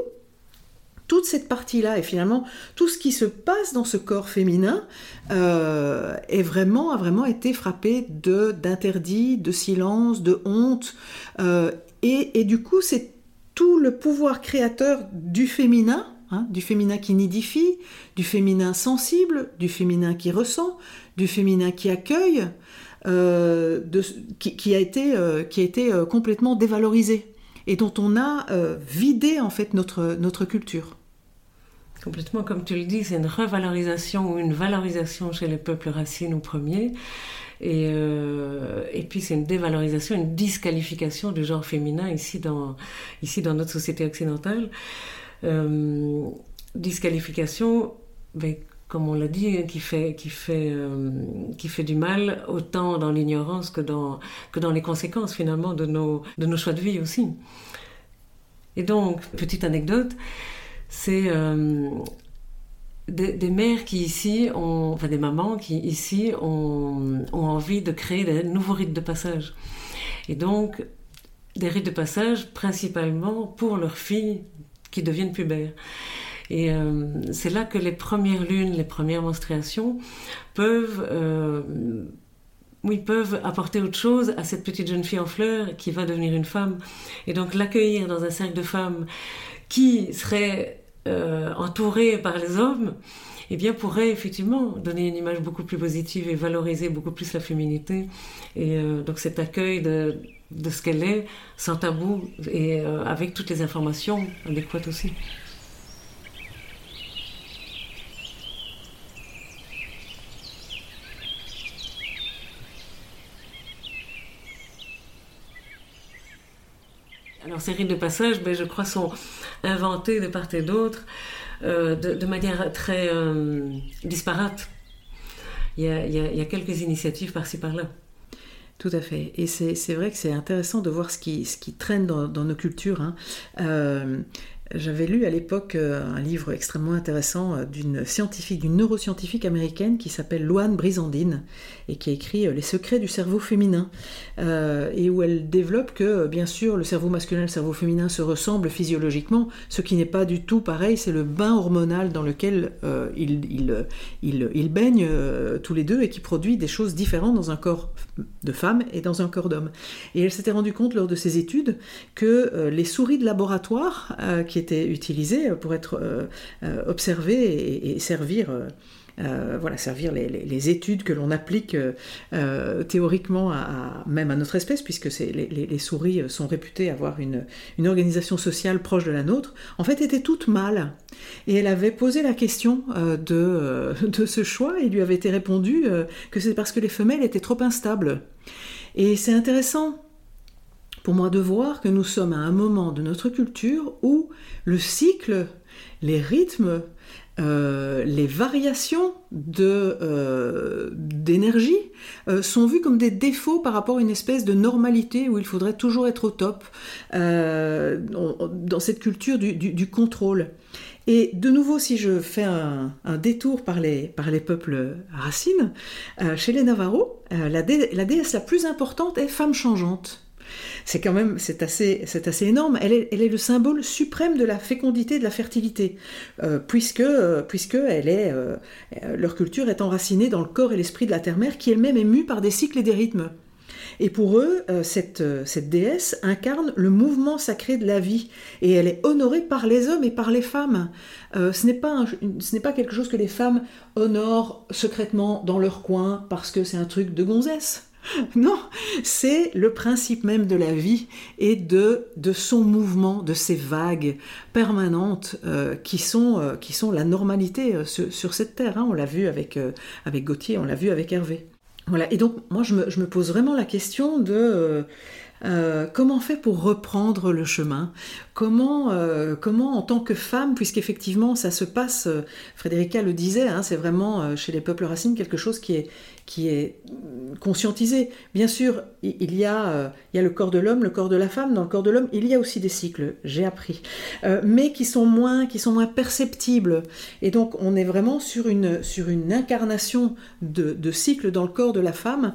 Speaker 1: toute cette partie-là et finalement tout ce qui se passe dans ce corps féminin euh, vraiment, a vraiment été frappé de d'interdits, de silence, de honte. Euh, et, du coup, c'est tout le pouvoir créateur du féminin, hein, du féminin qui nidifie, du féminin sensible, du féminin qui ressent, du féminin qui accueille, qui, a été, qui a complètement dévalorisé et dont on a vidé en fait notre culture.
Speaker 2: Complètement, comme tu le dis, c'est une revalorisation ou une valorisation chez les peuples racines au premier. Et, euh, et puis c'est une dévalorisation, une disqualification du genre féminin ici dans, ici dans notre société occidentale. Euh, disqualification, ben, comme on l'a dit, qui fait, qui, fait, euh, qui fait du mal autant dans l'ignorance que dans, que dans les conséquences finalement de nos, de nos choix de vie aussi. Et donc, petite anecdote, c'est euh, des, mères qui ici ont, enfin des mamans qui ici ont, ont envie de créer des nouveaux rites de passage. Et donc, des rites de passage principalement pour leurs filles qui deviennent pubères. Et euh, c'est là que les premières lunes, les premières menstruations peuvent, euh, oui, peuvent apporter autre chose à cette petite jeune fille en fleurs qui va devenir une femme. Et donc l'accueillir dans un cercle de femmes qui seraient euh, entouré par les hommes, eh bien, pourrait effectivement donner une image beaucoup plus positive et valoriser beaucoup plus la féminité. Et euh, donc cet accueil de, de ce qu'elle est, sans tabou et euh, avec toutes les informations adéquates aussi. Alors ces rites de passage, ben, je crois, sont inventés de part et d'autre euh, de, manière très euh, disparate. Il y, a, quelques initiatives par-ci par-là.
Speaker 1: Tout à fait. Et c'est vrai que c'est intéressant de voir ce qui, ce qui traîne dans, nos cultures. Hein. Euh, j'avais lu à l'époque euh, un livre extrêmement intéressant euh, d'une scientifique, d'une neuroscientifique américaine qui s'appelle Loane Brizandine et qui a écrit euh, Les secrets du cerveau féminin. Et où elle développe que bien sûr le cerveau masculin et le cerveau féminin se ressemblent physiologiquement, ce qui n'est pas du tout pareil, c'est le bain hormonal dans lequel ils, ils, baignent tous les deux et qui produit des choses différentes dans un corps de femme et dans un corps d'homme. Et elle s'était rendue compte lors de ses études que les souris de laboratoire qui étaient utilisées pour être euh, euh, observées et, servir. Euh, voilà, servir les, études que l'on applique théoriquement à, même à notre espèce, puisque les, les, souris sont réputées avoir une, une, organisation sociale proche de la nôtre, en fait étaient toutes mâles. Et elle avait posé la question de, de, ce choix et lui avait été répondu que c'est parce que les femelles étaient trop instables. Et c'est intéressant pour moi de voir que nous sommes à un moment de notre culture où le cycle, les rythmes, euh, les variations euh, d'énergie euh, sont vus comme des défauts par rapport à une espèce de normalité où il faudrait toujours être au top dans cette culture du, contrôle. Et de nouveau, si je fais un, détour par les, par les peuples racines, chez les Navarros, la, la déesse la plus importante est femme changeante c'est quand même assez, c'est assez énorme. Elle est, le symbole suprême de la fécondité, de la fertilité, euh, puisque, euh, puisque elle est, euh, leur culture est enracinée dans le corps et l'esprit de la terre-mère, qui elle-même est mue par des cycles et des rythmes. Et pour eux, cette, cette, déesse incarne le mouvement sacré de la vie, et elle est honorée par les hommes et par les femmes. ce n'est pas, pas quelque chose que les femmes honorent secrètement dans leur coin parce que c'est un truc de gonzesse. Non, c'est le principe même de la vie et de, de son mouvement, de ces vagues permanentes euh, qui, sont, euh, qui sont la normalité euh, sur, cette terre. Hein. On l'a vu avec, avec Gauthier, on l'a vu avec Hervé. Voilà, et donc moi je me, je me pose vraiment la question de comment on fait pour reprendre le chemin? Comment, comment en tant que femme, puisqu'effectivement ça se passe, Frédérica le disait, hein, c'est vraiment chez les peuples racines quelque chose qui est, qui est conscientisé. Bien sûr, il y, a, il y a le corps de l'homme, le corps de la femme. Dans le corps de l'homme, il y a aussi des cycles, j'ai appris, mais qui sont, moins, qui sont moins perceptibles. Et donc on est vraiment sur une, sur une incarnation de, de cycle dans le corps de la femme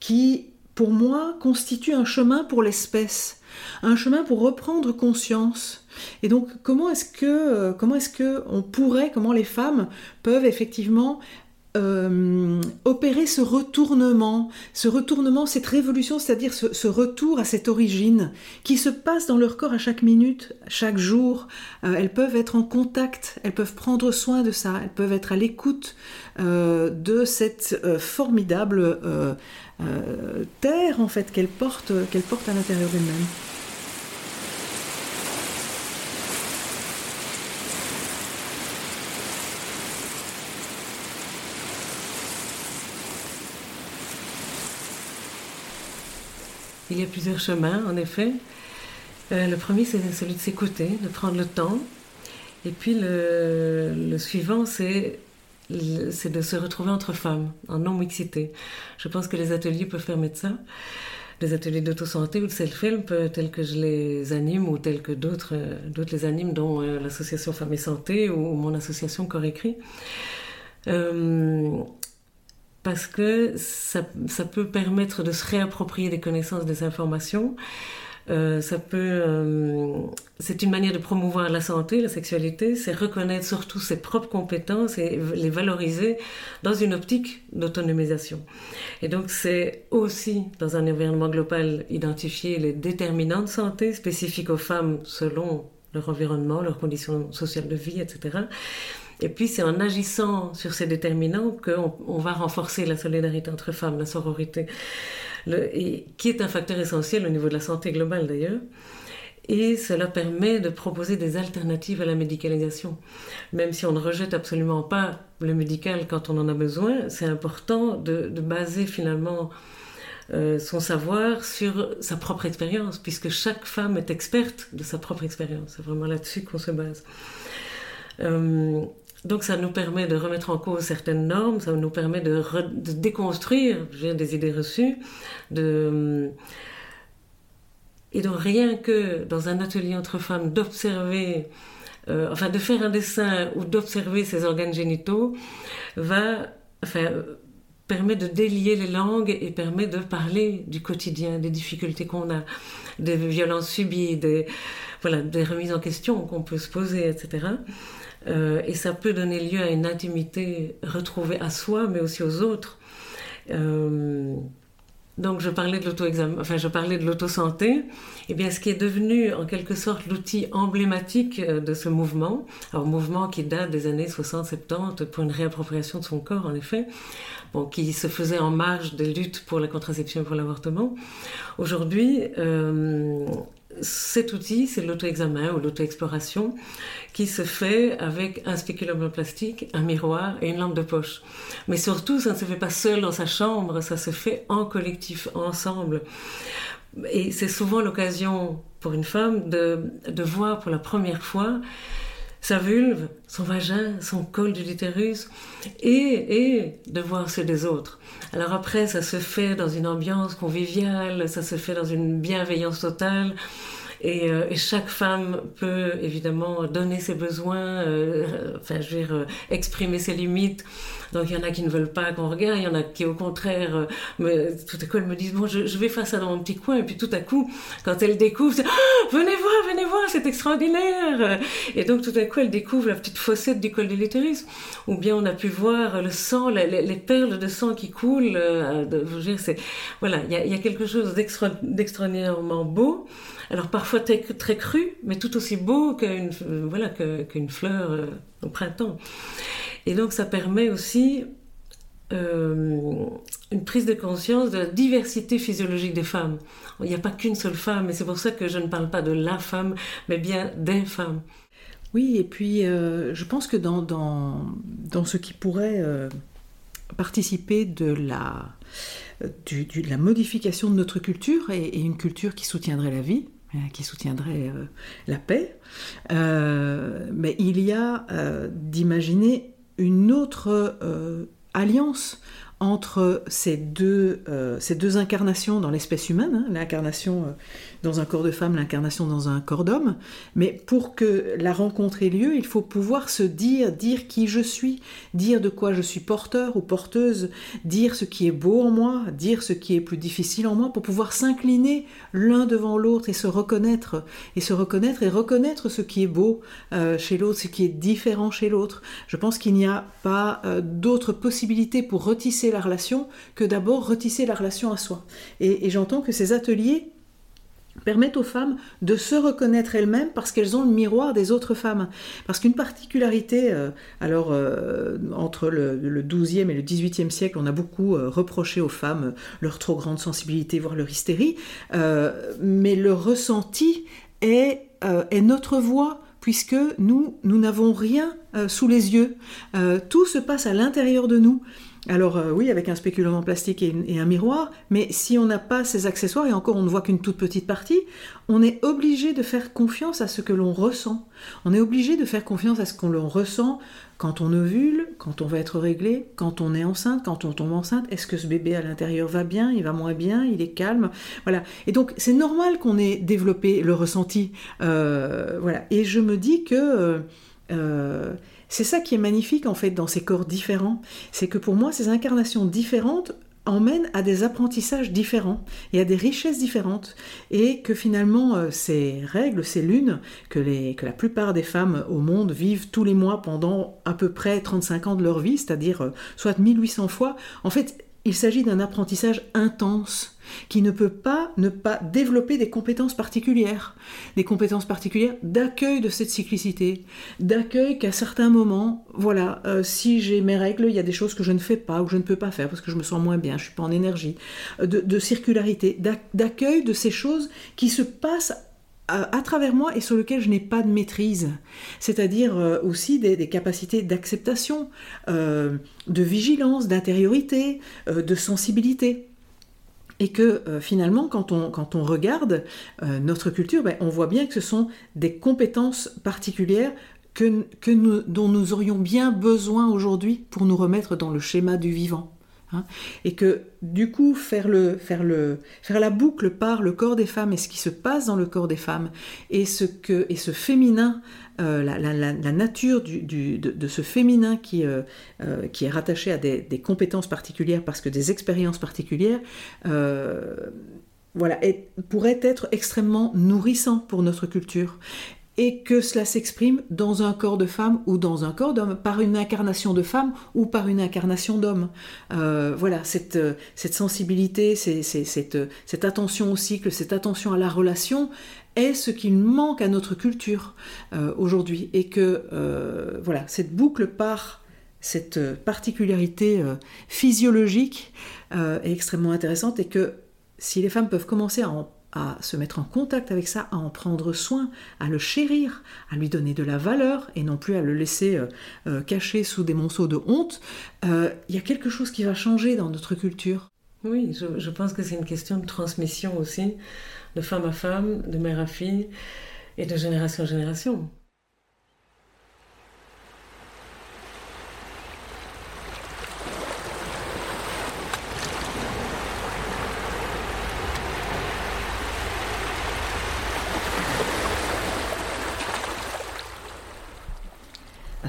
Speaker 1: qui pour moi, constitue un chemin pour l'espèce, un chemin pour reprendre conscience. Et donc, comment est-ce que, euh, comment est-ce que on pourrait, comment les femmes peuvent effectivement euh, opérer ce retournement, ce retournement, cette révolution, c'est-à-dire ce, retour à cette origine qui se passe dans leur corps à chaque minute, chaque jour. Euh, elles peuvent être en contact, elles peuvent prendre soin de ça, elles peuvent être à l'écoute euh, de cette formidable terre en fait qu'elles portent, qu'elles portent à l'intérieur d'elles-mêmes.
Speaker 2: Il y a plusieurs chemins, en effet. Euh, le premier, c'est celui de s'écouter, de prendre le temps. Et puis le, suivant, c'est de se retrouver entre femmes, en non-mixité. Je pense que les ateliers peuvent permettre ça. Les ateliers d'auto-santé ou de self-help, euh, tels que je les anime ou tels que d'autres euh, les animent, dont l'association Femmes et Santé ou, mon association Corps Écrit parce que ça, peut permettre de se réapproprier des connaissances, des informations. Euh, ça peut, euh, c'est une manière de promouvoir la santé, la sexualité, c'est reconnaître surtout ses propres compétences et les valoriser dans une optique d'autonomisation. Et donc c'est aussi dans un environnement global identifier les déterminants de santé spécifiques aux femmes selon leur environnement, leurs conditions sociales de vie, etc. Et puis c'est en agissant sur ces déterminants qu'on on va renforcer la solidarité entre femmes, la sororité, qui est un facteur essentiel au niveau de la santé globale d'ailleurs. Et cela permet de proposer des alternatives à la médicalisation. Même si on ne rejette absolument pas le médical quand on en a besoin, c'est important de, baser finalement euh, son savoir sur sa propre expérience, puisque chaque femme est experte de sa propre expérience. C'est vraiment là-dessus qu'on se base. Euh, donc ça nous permet de remettre en cause certaines normes, ça nous permet de, déconstruire des idées reçues, de... et donc rien que dans un atelier entre femmes d'observer, euh, enfin de faire un dessin ou d'observer ses organes génitaux, va, enfin, permet de délier les langues et permet de parler du quotidien, des difficultés qu'on a, des violences subies, des, voilà, des remises en question qu'on peut se poser, etc. Euh, et ça peut donner lieu à une intimité retrouvée à soi, mais aussi aux autres. Euh, donc je parlais de l'auto-examen, enfin je parlais de l'auto-santé. Eh bien ce qui est devenu en quelque sorte l'outil emblématique euh, de ce mouvement, un mouvement qui date des années 60-70 pour une réappropriation de son corps en effet, bon, qui se faisait en marge des luttes pour la contraception et pour l'avortement. Aujourd'hui, cet outil, c'est l'auto-examen ou l'auto-exploration qui se fait avec un spéculum en plastique, un miroir et une lampe de poche. Mais surtout, ça ne se fait pas seul dans sa chambre, ça se fait en collectif, ensemble. Et c'est souvent l'occasion pour une femme de, de voir pour la première fois sa vulve, son vagin, son col de l'utérus, et, et de voir ceux des autres. Alors après, ça se fait dans une ambiance conviviale, ça se fait dans une bienveillance totale. Et, euh, et, chaque femme peut évidemment donner ses besoins, euh, enfin, je veux dire, euh, exprimer ses limites. Donc il y en a qui ne veulent pas qu'on regarde, il y en a qui au contraire, me, tout à coup elles me disent bon, je, je, vais faire ça dans mon petit coin. Et puis tout à coup, quand elles découvrent, ah, venez voir, venez voir, c'est extraordinaire. Et donc tout à coup, elles découvrent la petite fossette du col de l'utérus. Ou bien on a pu voir le sang, les, les perles de sang qui coulent. de, je veux dire, voilà, il y y a quelque chose d'extraordinairement beau. Alors parfois très, très cru, mais tout aussi beau qu'une voilà, qu'une fleur euh, au printemps. Et donc ça permet aussi euh, une prise de conscience de la diversité physiologique des femmes. Il n'y a pas qu'une seule femme, et c'est pour ça que je ne parle pas de la femme, mais bien des femmes.
Speaker 1: Oui, et puis euh, je pense que dans, dans, dans, ce qui pourrait participer de la, du, la modification de notre culture, et une culture qui soutiendrait la vie, euh, qui soutiendrait euh, la paix, euh, mais il y a d'imaginer une autre alliance entre ces deux, ces deux incarnations dans l'espèce humaine, hein, l'incarnation dans un corps de femme, l'incarnation dans un corps d'homme. Mais pour que la rencontre ait lieu, il faut pouvoir se dire, dire qui je suis, dire de quoi je suis porteur ou porteuse, dire ce qui est beau en moi, dire ce qui est plus difficile en moi, pour pouvoir s'incliner l'un devant l'autre et se reconnaître, et se reconnaître et reconnaître ce qui est beau euh, chez l'autre, ce qui est différent chez l'autre. Je pense qu'il n'y a pas euh, d'autre possibilité pour retisser la relation que d'abord retisser la relation à soi. et j'entends que ces ateliers permettent aux femmes de se reconnaître elles-mêmes parce qu'elles ont le miroir des autres femmes. Parce qu'une particularité, euh, alors euh, entre le, le, 12e et le 18e siècle, on a beaucoup euh, reproché aux femmes leur trop grande sensibilité, voire leur hystérie, mais le ressenti est, est notre voix puisque nous, nous n'avons rien sous les yeux. tout se passe à l'intérieur de nous. Alors euh, oui, avec un spéculant en plastique et, un miroir, mais si on n'a pas ces accessoires, et encore on ne voit qu'une toute petite partie, on est obligé de faire confiance à ce que l'on ressent. On est obligé de faire confiance à ce qu'on ressent quand on ovule, quand on va être réglé, quand on est enceinte, quand on tombe enceinte. Est-ce que ce bébé à l'intérieur va bien, il va moins bien, il est calme? Voilà. Et donc c'est normal qu'on ait développé le ressenti. Euh, voilà. Et je me dis que... Euh, c'est ça qui est magnifique en fait dans ces corps différents, c'est que pour moi ces incarnations différentes emmènent à des apprentissages différents et à des richesses différentes. Et que finalement euh, ces règles, ces lunes que, la plupart des femmes au monde vivent tous les mois pendant à peu près 35 ans de leur vie, c'est-à-dire euh, soit 1800 fois, en fait il s'agit d'un apprentissage intense qui ne peut pas ne pas développer des compétences particulières, des compétences particulières d'accueil de cette cyclicité, d'accueil qu'à certains moments, voilà, euh, si j'ai mes règles, il y a des choses que je ne fais pas ou que je ne peux pas faire parce que je me sens moins bien, je suis pas en énergie, euh, de, circularité, d'accueil de ces choses qui se passent à, travers moi et sur lesquelles je n'ai pas de maîtrise, c'est-à-dire euh, aussi des, capacités d'acceptation, de vigilance, d'intériorité, de sensibilité. Et que euh, finalement, quand on, regarde euh, notre culture, ben, on voit bien que ce sont des compétences particulières dont nous aurions bien besoin aujourd'hui pour nous remettre dans le schéma du vivant. Hein. et que du coup, faire, le, faire, la boucle par le corps des femmes et ce qui se passe dans le corps des femmes et ce, que, et ce féminin euh, la, nature de, ce féminin qui, euh, euh, est rattaché à des, compétences particulières parce que des expériences particulières, voilà, pourrait être extrêmement nourrissant pour notre culture et que cela s'exprime dans un corps de femme ou dans un corps d'homme, par une incarnation de femme ou par une incarnation d'homme. voilà, cette, cette sensibilité, cette, cette, attention au cycle, cette attention à la relation, est ce qu'il manque à notre culture euh, aujourd'hui et que euh, voilà cette boucle par cette particularité euh, physiologique est extrêmement intéressante et que si les femmes peuvent commencer à, se mettre en contact avec ça, à en prendre soin, à le chérir, à lui donner de la valeur et non plus à le laisser caché sous des monceaux de honte, il y a quelque chose qui va changer dans notre culture.
Speaker 2: Oui, je pense que c'est une question de transmission aussi de femme à femme, de mère à fille et de génération en génération.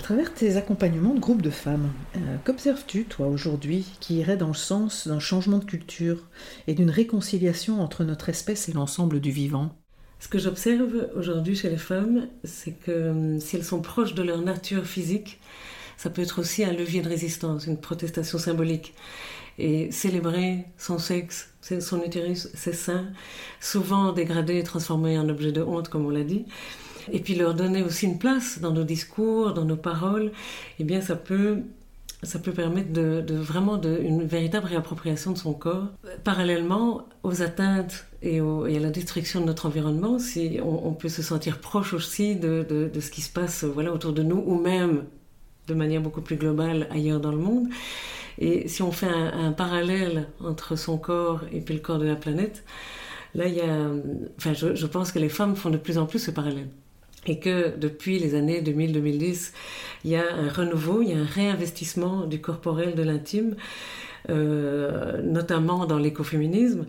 Speaker 1: Travers tes accompagnements de groupes de femmes, euh, qu'observes-tu, toi, aujourd'hui, qui irait dans le sens d'un changement de culture et d'une réconciliation entre notre espèce et l'ensemble du vivant?
Speaker 2: Ce que j'observe aujourd'hui chez les femmes, c'est que euh, si elles sont proches de leur nature physique, ça peut être aussi un levier de résistance, une protestation symbolique. Et célébrer son sexe, son utérus, ses seins, souvent dégradé et transformé en objet de honte, comme on l'a dit, et puis leur donner aussi une place dans nos discours, dans nos paroles, eh bien ça peut ça peut permettre de, vraiment de, une véritable réappropriation de son corps. Parallèlement aux atteintes et, à la destruction de notre environnement, si on, peut se sentir proche aussi de, de, ce qui se passe voilà, autour de nous, ou même de manière beaucoup plus globale ailleurs dans le monde. Et si on fait un, parallèle entre son corps et puis le corps de la planète, là, il y a, enfin, je pense que les femmes font de plus en plus ce parallèle et que depuis les années 2000-2010, il y a un renouveau, il y a un réinvestissement du corporel, de l'intime, euh, notamment dans l'écoféminisme.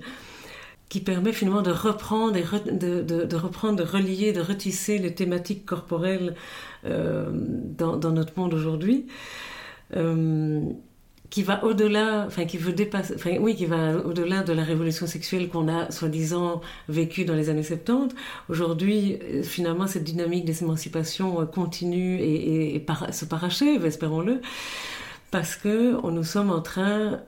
Speaker 2: qui permet finalement de reprendre, et de, reprendre, de relier, de retisser les thématiques corporelles euh, dans, dans, notre monde aujourd'hui. Euh, qui va au-delà, enfin qui veut dépasser, enfin oui, qui va au-delà de la révolution sexuelle qu'on a soi-disant vécue dans les années 70. Aujourd'hui, euh, finalement, cette dynamique d'émancipation continue et, et, se parachève, espérons-le, parce que nous sommes en train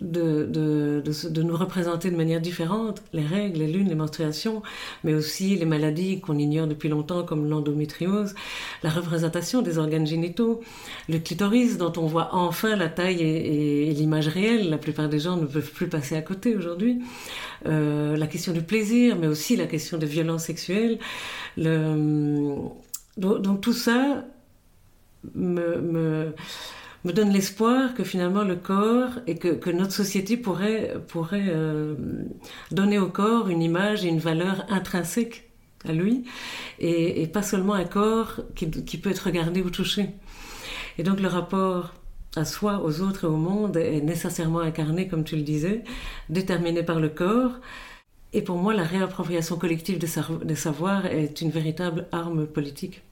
Speaker 2: de, de, de, nous représenter de manière différente les règles, les lunes, les menstruations, mais aussi les maladies qu'on ignore depuis longtemps comme l'endométriose, la représentation des organes génitaux, le clitoris dont on voit enfin la taille et, l'image réelle, la plupart des gens ne peuvent plus passer à côté aujourd'hui, euh, la question du plaisir, mais aussi la question des violences sexuelles. Le, donc, tout ça me me donne l'espoir que finalement le corps et que, notre société pourrait, euh, donner au corps une image et une valeur intrinsèque à lui et, pas seulement un corps qui, peut être regardé ou touché. Et donc le rapport à soi, aux autres et au monde est nécessairement incarné, comme tu le disais, déterminé par le corps. Et pour moi, la réappropriation collective des savoirs est une véritable arme politique.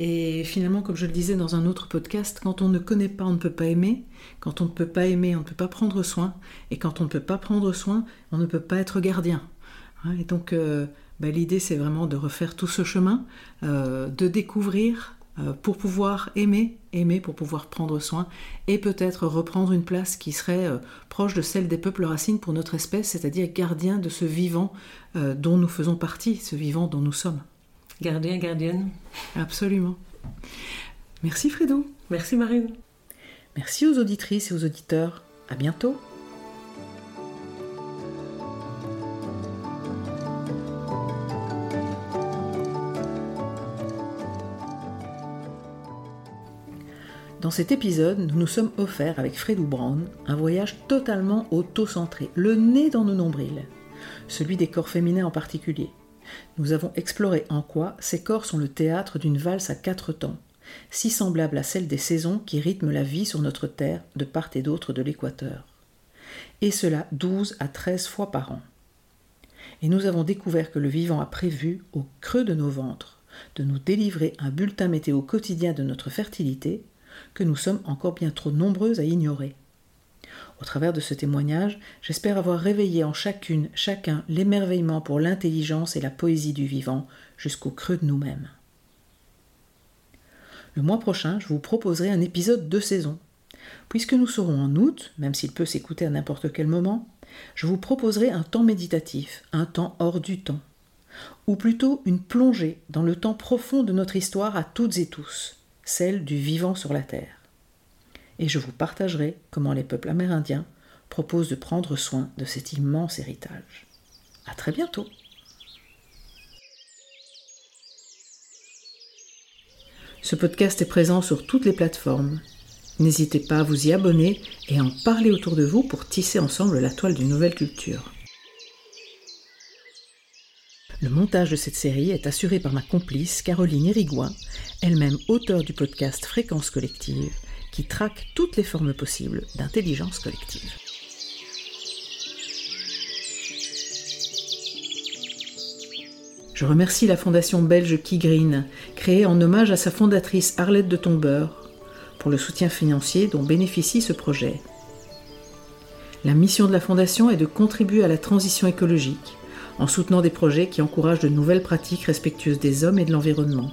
Speaker 1: Et finalement, comme je le disais dans un autre podcast, quand on ne connaît pas, on ne peut pas aimer. Quand on ne peut pas aimer, on ne peut pas prendre soin. Et quand on ne peut pas prendre soin, on ne peut pas être gardien. Hein, et donc, euh, bah, l'idée, c'est vraiment de refaire tout ce chemin, euh, de découvrir euh, pour pouvoir aimer, aimer pour pouvoir prendre soin, et peut-être reprendre une place qui serait proche de celle des peuples racines pour notre espèce, c'est-à-dire gardien de ce vivant dont nous faisons partie, ce vivant dont nous sommes.
Speaker 2: Gardien, gardienne.
Speaker 1: Absolument. Merci Fredo.
Speaker 2: Merci Marine.
Speaker 1: Merci aux auditrices et aux auditeurs. À bientôt. Dans cet épisode, nous nous sommes offerts avec Fredou Brown un voyage totalement auto-centré, le nez dans nos nombrils, celui des corps féminins en particulier. Nous avons exploré en quoi ces corps sont le théâtre d'une valse à quatre temps, si semblable à celle des saisons qui rythment la vie sur notre terre de part et d'autre de l'équateur. Et cela douze à treize fois par an. Et nous avons découvert que le vivant a prévu, au creux de nos ventres, de nous délivrer un bulletin météo quotidien de notre fertilité, que nous sommes encore bien trop nombreux à ignorer. Au travers de ce témoignage, j'espère avoir réveillé en chacune, chacun, l'émerveillement pour l'intelligence et la poésie du vivant jusqu'au creux de nous-mêmes. Le mois prochain, je vous proposerai un épisode de saison. Puisque nous serons en août, même s'il peut s'écouter à n'importe quel moment, je vous proposerai un temps méditatif, un temps hors du temps, ou plutôt une plongée dans le temps profond de notre histoire à toutes et tous, celle du vivant sur la Terre et je vous partagerai comment les peuples amérindiens proposent de prendre soin de cet immense héritage. À très bientôt! Ce podcast est présent sur toutes les plateformes. N'hésitez pas à vous y abonner et à en parler autour de vous pour tisser ensemble la toile d'une nouvelle culture. Le montage de cette série est assuré par ma complice Caroline Irigoyen, elle-même auteure du podcast Fréquence collective, qui traque toutes les formes possibles d'intelligence collective. Je remercie la fondation belge Key Green, créée en hommage à sa fondatrice Arlette de Tombeur, pour le soutien financier dont bénéficie ce projet. La mission de la fondation est de contribuer à la transition écologique en soutenant des projets qui encouragent de nouvelles pratiques respectueuses des hommes et de l'environnement.